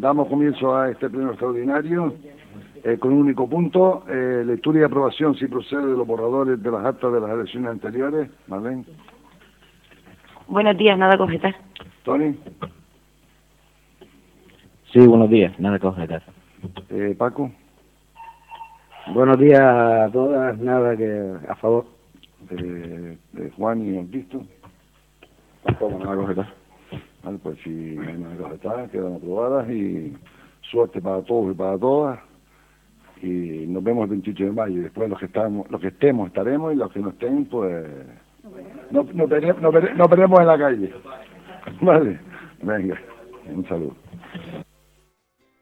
damos comienzo a este pleno extraordinario eh, con un único punto, eh, lectura y aprobación si procede de los borradores de las actas de las elecciones anteriores. Marlene. Buenos días, nada que objetar. Tony. Sí, buenos días, nada que objetar. Eh, Paco. Buenos días a todas, nada que a favor. Eh, eh, Juan y Cristo. Tampoco nada que objetar. Pues si no hay que objetar, quedan aprobadas y suerte para todos y para todas. Y nos vemos el 28 de mayo y después los que estamos, los que estemos estaremos y los que no estén, pues no, no, veremos, no, en la calle. Vale, venga, un saludo.